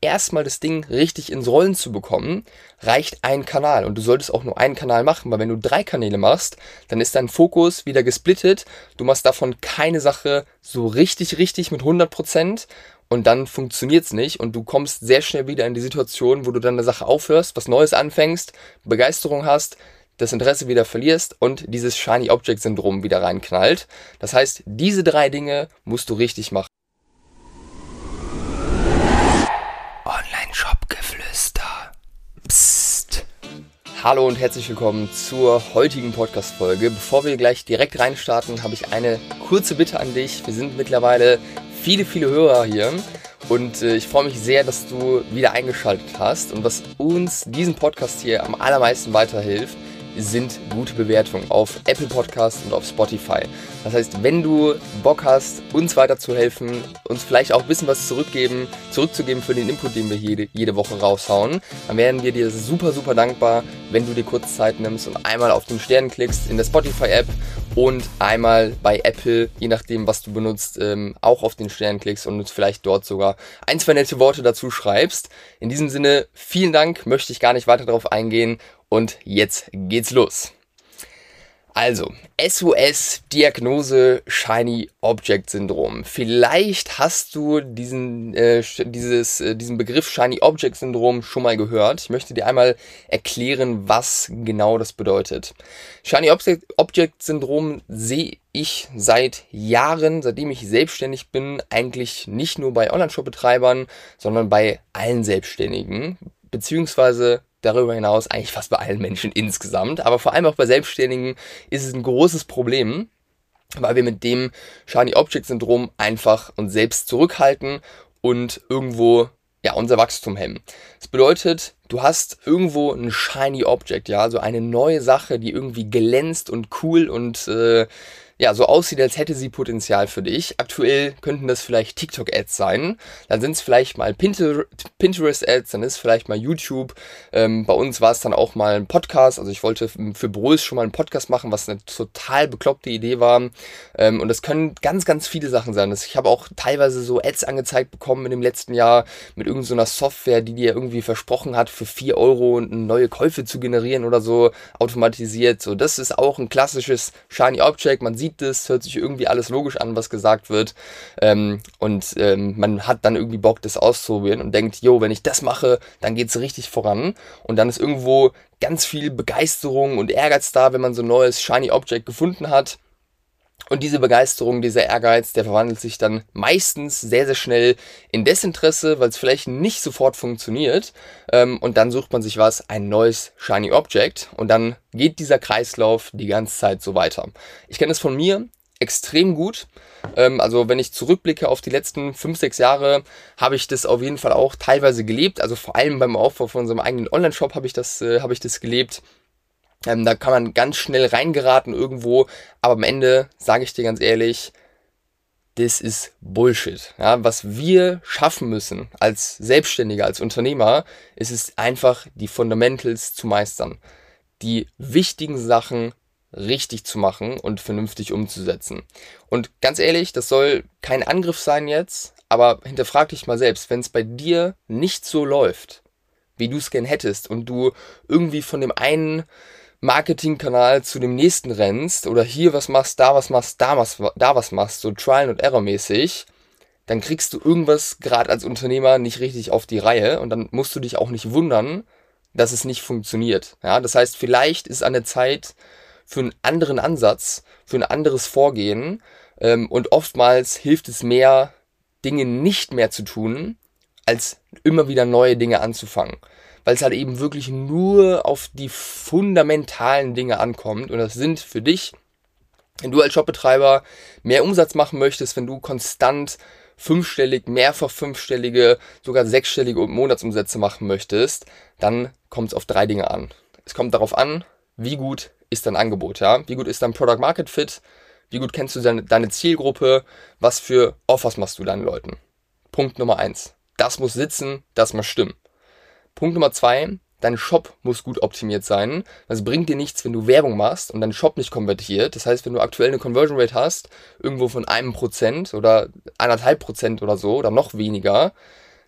erstmal das Ding richtig ins Rollen zu bekommen, reicht ein Kanal. Und du solltest auch nur einen Kanal machen, weil wenn du drei Kanäle machst, dann ist dein Fokus wieder gesplittet. Du machst davon keine Sache so richtig, richtig mit 100 Prozent und dann funktioniert's nicht und du kommst sehr schnell wieder in die Situation, wo du dann eine Sache aufhörst, was Neues anfängst, Begeisterung hast, das Interesse wieder verlierst und dieses Shiny Object Syndrom wieder reinknallt. Das heißt, diese drei Dinge musst du richtig machen. Psst. Hallo und herzlich willkommen zur heutigen Podcast-Folge. Bevor wir gleich direkt reinstarten, habe ich eine kurze Bitte an dich. Wir sind mittlerweile viele, viele Hörer hier. Und äh, ich freue mich sehr, dass du wieder eingeschaltet hast. Und was uns diesen Podcast hier am allermeisten weiterhilft, sind gute Bewertungen auf Apple Podcast und auf Spotify. Das heißt, wenn du Bock hast, uns weiterzuhelfen, uns vielleicht auch ein bisschen was zurückgeben, zurückzugeben für den Input, den wir jede, jede Woche raushauen, dann wären wir dir super, super dankbar, wenn du dir kurz Zeit nimmst und einmal auf den Stern klickst in der Spotify-App und einmal bei Apple, je nachdem, was du benutzt, ähm, auch auf den Stern klickst und uns vielleicht dort sogar ein, zwei nette Worte dazu schreibst. In diesem Sinne, vielen Dank, möchte ich gar nicht weiter darauf eingehen und jetzt geht's los. Also, SOS Diagnose Shiny Object Syndrom. Vielleicht hast du diesen, äh, dieses, äh, diesen Begriff Shiny Object Syndrom schon mal gehört. Ich möchte dir einmal erklären, was genau das bedeutet. Shiny Object, Object Syndrom sehe ich seit Jahren, seitdem ich selbstständig bin, eigentlich nicht nur bei Online-Shop-Betreibern, sondern bei allen Selbstständigen, beziehungsweise darüber hinaus eigentlich fast bei allen Menschen insgesamt, aber vor allem auch bei Selbstständigen ist es ein großes Problem, weil wir mit dem Shiny Object Syndrom einfach uns selbst zurückhalten und irgendwo ja, unser Wachstum hemmen. Das bedeutet, du hast irgendwo ein shiny Object, ja, also eine neue Sache, die irgendwie glänzt und cool und äh, ja, so aussieht, als hätte sie Potenzial für dich. Aktuell könnten das vielleicht TikTok-Ads sein. Dann sind es vielleicht mal Pinterest-Ads, dann ist vielleicht mal YouTube. Ähm, bei uns war es dann auch mal ein Podcast. Also ich wollte für Broes schon mal einen Podcast machen, was eine total bekloppte Idee war. Ähm, und das können ganz, ganz viele Sachen sein. Ich habe auch teilweise so Ads angezeigt bekommen in dem letzten Jahr mit irgendeiner so Software, die dir irgendwie versprochen hat, für 4 Euro neue Käufe zu generieren oder so automatisiert. So, das ist auch ein klassisches Shiny Object. Man sieht es, hört sich irgendwie alles logisch an, was gesagt wird. Ähm, und ähm, man hat dann irgendwie Bock, das auszuprobieren und denkt, jo, wenn ich das mache, dann geht es richtig voran. Und dann ist irgendwo ganz viel Begeisterung und Ehrgeiz da, wenn man so ein neues Shiny Object gefunden hat. Und diese Begeisterung, dieser Ehrgeiz, der verwandelt sich dann meistens sehr, sehr schnell in Desinteresse, weil es vielleicht nicht sofort funktioniert. Ähm, und dann sucht man sich was, ein neues Shiny Object. Und dann geht dieser Kreislauf die ganze Zeit so weiter. Ich kenne es von mir extrem gut. Ähm, also wenn ich zurückblicke auf die letzten fünf, sechs Jahre, habe ich das auf jeden Fall auch teilweise gelebt. Also vor allem beim Aufbau von unserem eigenen Online-Shop habe ich das, äh, habe ich das gelebt. Ähm, da kann man ganz schnell reingeraten irgendwo, aber am Ende sage ich dir ganz ehrlich, das ist Bullshit. Ja, was wir schaffen müssen als Selbstständiger, als Unternehmer, ist es einfach, die Fundamentals zu meistern. Die wichtigen Sachen richtig zu machen und vernünftig umzusetzen. Und ganz ehrlich, das soll kein Angriff sein jetzt, aber hinterfrag dich mal selbst, wenn es bei dir nicht so läuft, wie du es gern hättest und du irgendwie von dem einen Marketingkanal zu dem nächsten rennst oder hier was machst, da was machst, da was, da was machst, so Trial and Error mäßig, dann kriegst du irgendwas gerade als Unternehmer nicht richtig auf die Reihe und dann musst du dich auch nicht wundern, dass es nicht funktioniert. Ja, das heißt, vielleicht ist an der Zeit für einen anderen Ansatz, für ein anderes Vorgehen ähm, und oftmals hilft es mehr, Dinge nicht mehr zu tun, als immer wieder neue Dinge anzufangen weil es halt eben wirklich nur auf die fundamentalen Dinge ankommt. Und das sind für dich, wenn du als Shopbetreiber mehr Umsatz machen möchtest, wenn du konstant fünfstellig, mehrfach fünfstellige, sogar sechsstellige Monatsumsätze machen möchtest, dann kommt es auf drei Dinge an. Es kommt darauf an, wie gut ist dein Angebot, ja? Wie gut ist dein Product Market Fit? Wie gut kennst du deine, deine Zielgruppe? Was für Offers machst du deinen Leuten? Punkt Nummer eins. Das muss sitzen, das muss stimmen. Punkt Nummer zwei, dein Shop muss gut optimiert sein. Das bringt dir nichts, wenn du Werbung machst und dein Shop nicht konvertiert. Das heißt, wenn du aktuell eine Conversion Rate hast, irgendwo von einem Prozent oder anderthalb Prozent oder so oder noch weniger,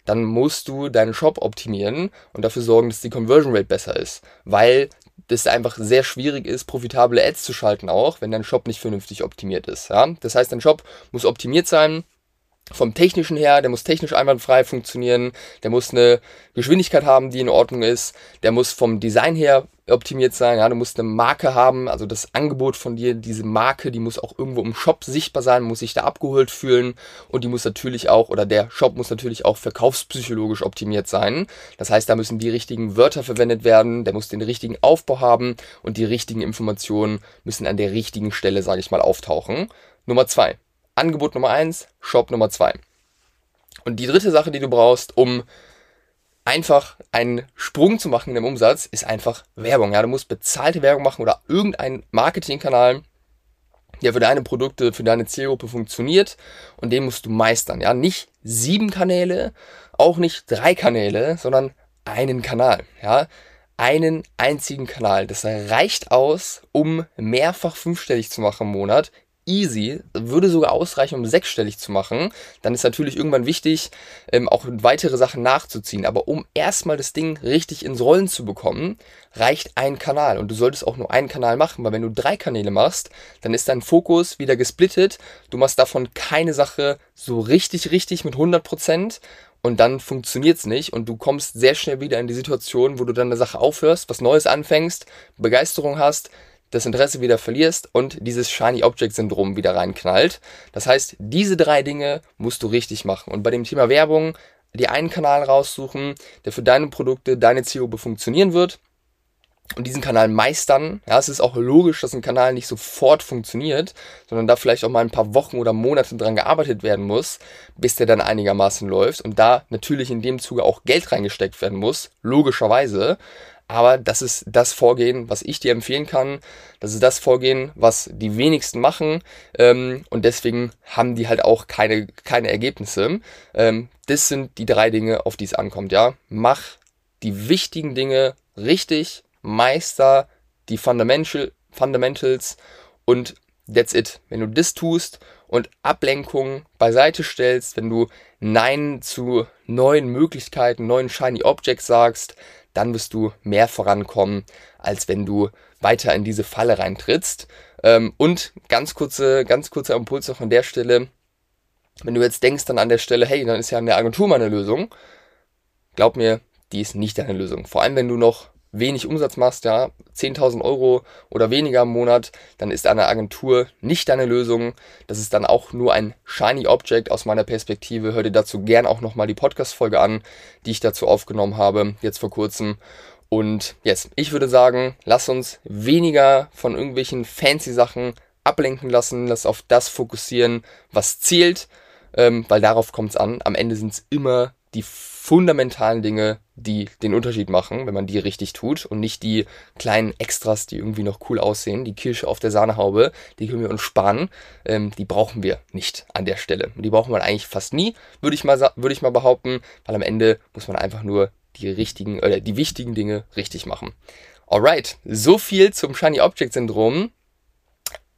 dann musst du deinen Shop optimieren und dafür sorgen, dass die Conversion Rate besser ist, weil das einfach sehr schwierig ist, profitable Ads zu schalten auch, wenn dein Shop nicht vernünftig optimiert ist. Ja? Das heißt, dein Shop muss optimiert sein, vom technischen her, der muss technisch einwandfrei funktionieren, der muss eine Geschwindigkeit haben, die in Ordnung ist, der muss vom Design her optimiert sein, ja, du musst eine Marke haben, also das Angebot von dir, diese Marke, die muss auch irgendwo im Shop sichtbar sein, muss sich da abgeholt fühlen und die muss natürlich auch, oder der Shop muss natürlich auch verkaufspsychologisch optimiert sein. Das heißt, da müssen die richtigen Wörter verwendet werden, der muss den richtigen Aufbau haben und die richtigen Informationen müssen an der richtigen Stelle, sage ich mal, auftauchen. Nummer zwei Angebot Nummer eins, Shop Nummer zwei. Und die dritte Sache, die du brauchst, um einfach einen Sprung zu machen in dem Umsatz, ist einfach Werbung. Ja, du musst bezahlte Werbung machen oder irgendeinen Marketingkanal, der für deine Produkte, für deine Zielgruppe funktioniert und den musst du meistern. Ja, nicht sieben Kanäle, auch nicht drei Kanäle, sondern einen Kanal. Ja, einen einzigen Kanal. Das reicht aus, um mehrfach fünfstellig zu machen im Monat easy, würde sogar ausreichen, um sechsstellig zu machen. Dann ist natürlich irgendwann wichtig, ähm, auch weitere Sachen nachzuziehen. Aber um erstmal das Ding richtig ins Rollen zu bekommen, reicht ein Kanal. Und du solltest auch nur einen Kanal machen, weil wenn du drei Kanäle machst, dann ist dein Fokus wieder gesplittet. Du machst davon keine Sache so richtig, richtig mit 100 Prozent und dann funktioniert's nicht und du kommst sehr schnell wieder in die Situation, wo du dann eine Sache aufhörst, was Neues anfängst, Begeisterung hast, das Interesse wieder verlierst und dieses Shiny Object Syndrom wieder reinknallt. Das heißt, diese drei Dinge musst du richtig machen. Und bei dem Thema Werbung, dir einen Kanal raussuchen, der für deine Produkte, deine Zielgruppe funktionieren wird und diesen Kanal meistern. Ja, es ist auch logisch, dass ein Kanal nicht sofort funktioniert, sondern da vielleicht auch mal ein paar Wochen oder Monate dran gearbeitet werden muss, bis der dann einigermaßen läuft und da natürlich in dem Zuge auch Geld reingesteckt werden muss, logischerweise. Aber das ist das Vorgehen, was ich dir empfehlen kann. Das ist das Vorgehen, was die wenigsten machen. Ähm, und deswegen haben die halt auch keine, keine Ergebnisse. Ähm, das sind die drei Dinge, auf die es ankommt. Ja, mach die wichtigen Dinge richtig, meister die Fundamental, Fundamentals und that's it. Wenn du das tust und Ablenkung beiseite stellst, wenn du Nein zu neuen Möglichkeiten, neuen Shiny Objects sagst, dann wirst du mehr vorankommen, als wenn du weiter in diese Falle reintrittst. Ähm, und ganz kurze, ganz kurzer Impuls noch an der Stelle. Wenn du jetzt denkst dann an der Stelle, hey, dann ist ja eine Agentur meine Lösung. Glaub mir, die ist nicht deine Lösung. Vor allem, wenn du noch wenig Umsatz machst, ja, 10.000 Euro oder weniger im Monat, dann ist eine Agentur nicht deine Lösung. Das ist dann auch nur ein shiny Object aus meiner Perspektive. Hör dir dazu gern auch nochmal die Podcast-Folge an, die ich dazu aufgenommen habe, jetzt vor kurzem. Und jetzt, ich würde sagen, lass uns weniger von irgendwelchen fancy Sachen ablenken lassen, lass auf das fokussieren, was zählt, ähm, weil darauf kommt es an. Am Ende sind es immer die fundamentalen Dinge, die den Unterschied machen, wenn man die richtig tut und nicht die kleinen Extras, die irgendwie noch cool aussehen, die Kirsche auf der Sahnehaube, die können wir uns sparen, ähm, die brauchen wir nicht an der Stelle. Und die brauchen wir eigentlich fast nie, würde ich mal würde ich mal behaupten, weil am Ende muss man einfach nur die richtigen oder die wichtigen Dinge richtig machen. Alright, so viel zum Shiny Object Syndrom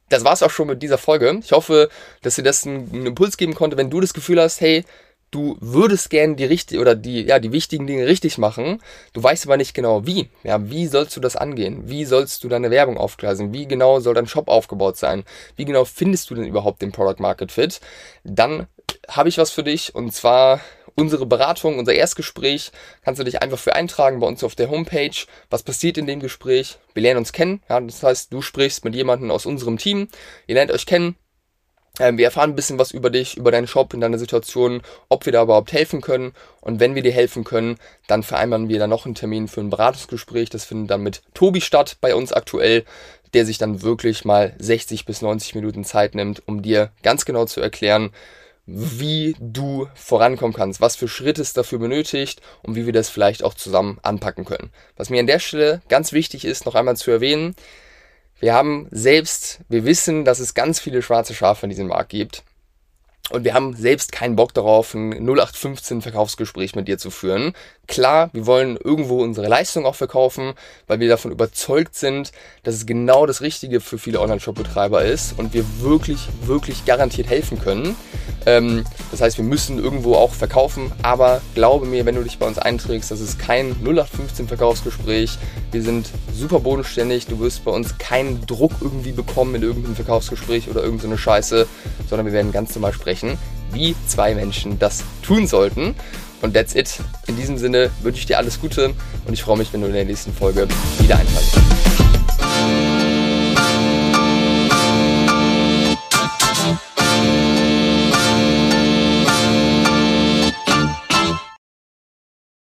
das war's auch schon mit dieser Folge. Ich hoffe, dass dir das einen Impuls geben konnte, wenn du das Gefühl hast, hey, du würdest gerne die richtig oder die ja die wichtigen Dinge richtig machen, du weißt aber nicht genau wie. Ja, wie sollst du das angehen? Wie sollst du deine Werbung aufgleisen? Wie genau soll dein Shop aufgebaut sein? Wie genau findest du denn überhaupt den Product Market Fit? Dann habe ich was für dich und zwar unsere Beratung, unser Erstgespräch, kannst du dich einfach für eintragen bei uns auf der Homepage. Was passiert in dem Gespräch? Wir lernen uns kennen. Ja, das heißt, du sprichst mit jemandem aus unserem Team. Ihr lernt euch kennen, wir erfahren ein bisschen was über dich, über deinen Shop, in deiner Situation, ob wir da überhaupt helfen können. Und wenn wir dir helfen können, dann vereinbaren wir dann noch einen Termin für ein Beratungsgespräch. Das findet dann mit Tobi statt bei uns aktuell, der sich dann wirklich mal 60 bis 90 Minuten Zeit nimmt, um dir ganz genau zu erklären, wie du vorankommen kannst, was für Schritte es dafür benötigt und wie wir das vielleicht auch zusammen anpacken können. Was mir an der Stelle ganz wichtig ist, noch einmal zu erwähnen, wir haben selbst, wir wissen, dass es ganz viele schwarze Schafe in diesem Markt gibt. Und wir haben selbst keinen Bock darauf, ein 0815 Verkaufsgespräch mit dir zu führen. Klar, wir wollen irgendwo unsere Leistung auch verkaufen, weil wir davon überzeugt sind, dass es genau das Richtige für viele Online-Shop-Betreiber ist und wir wirklich, wirklich garantiert helfen können. Ähm, das heißt, wir müssen irgendwo auch verkaufen, aber glaube mir, wenn du dich bei uns einträgst, das ist kein 0815 Verkaufsgespräch. Wir sind super bodenständig, du wirst bei uns keinen Druck irgendwie bekommen in irgendeinem Verkaufsgespräch oder irgendeine Scheiße, sondern wir werden ganz normal sprechen, wie zwei Menschen das tun sollten. Und that's it. In diesem Sinne wünsche ich dir alles Gute und ich freue mich, wenn du in der nächsten Folge wieder einschaltest.